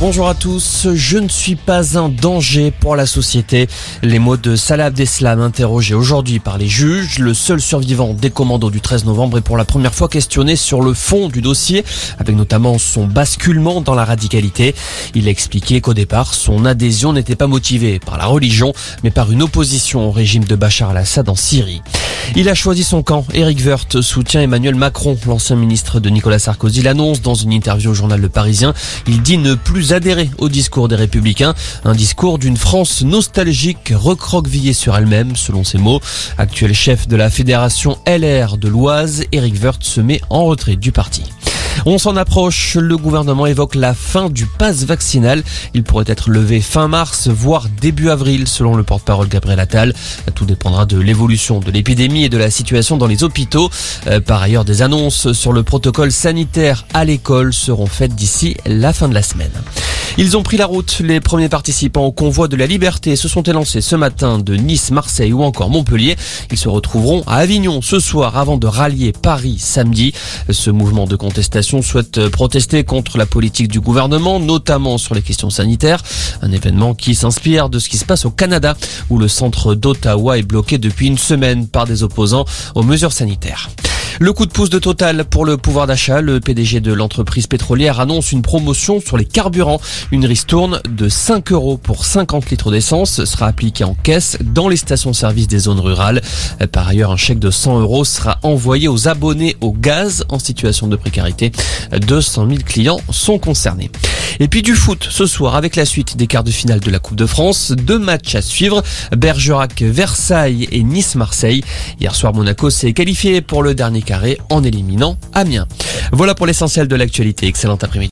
Bonjour à tous, je ne suis pas un danger pour la société. Les mots de Salah Abdeslam interrogé aujourd'hui par les juges, le seul survivant des commandos du 13 novembre est pour la première fois questionné sur le fond du dossier, avec notamment son basculement dans la radicalité. Il a expliqué qu'au départ, son adhésion n'était pas motivée par la religion, mais par une opposition au régime de Bachar al-Assad en Syrie. Il a choisi son camp. Eric Woerth soutient Emmanuel Macron. L'ancien ministre de Nicolas Sarkozy l'annonce dans une interview au journal Le Parisien. Il dit ne plus adhérer au discours des Républicains. Un discours d'une France nostalgique, recroquevillée sur elle-même, selon ses mots. Actuel chef de la fédération LR de l'Oise, Eric Woerth se met en retrait du parti. On s'en approche, le gouvernement évoque la fin du pass vaccinal. Il pourrait être levé fin mars, voire début avril, selon le porte-parole Gabriel Attal. Tout dépendra de l'évolution de l'épidémie et de la situation dans les hôpitaux. Euh, par ailleurs, des annonces sur le protocole sanitaire à l'école seront faites d'ici la fin de la semaine. Ils ont pris la route. Les premiers participants au convoi de la liberté se sont élancés ce matin de Nice, Marseille ou encore Montpellier. Ils se retrouveront à Avignon ce soir avant de rallier Paris samedi. Ce mouvement de contestation souhaite protester contre la politique du gouvernement, notamment sur les questions sanitaires. Un événement qui s'inspire de ce qui se passe au Canada, où le centre d'Ottawa est bloqué depuis une semaine par des opposants aux mesures sanitaires. Le coup de pouce de Total pour le pouvoir d'achat, le PDG de l'entreprise pétrolière annonce une promotion sur les carburants. Une ristourne de 5 euros pour 50 litres d'essence sera appliquée en caisse dans les stations-service des zones rurales. Par ailleurs, un chèque de 100 euros sera envoyé aux abonnés au gaz en situation de précarité. 200 000 clients sont concernés. Et puis du foot ce soir avec la suite des quarts de finale de la Coupe de France. Deux matchs à suivre. Bergerac, Versailles et Nice-Marseille. Hier soir, Monaco s'est qualifié pour le dernier en éliminant Amiens. Voilà pour l'essentiel de l'actualité. Excellent après-midi.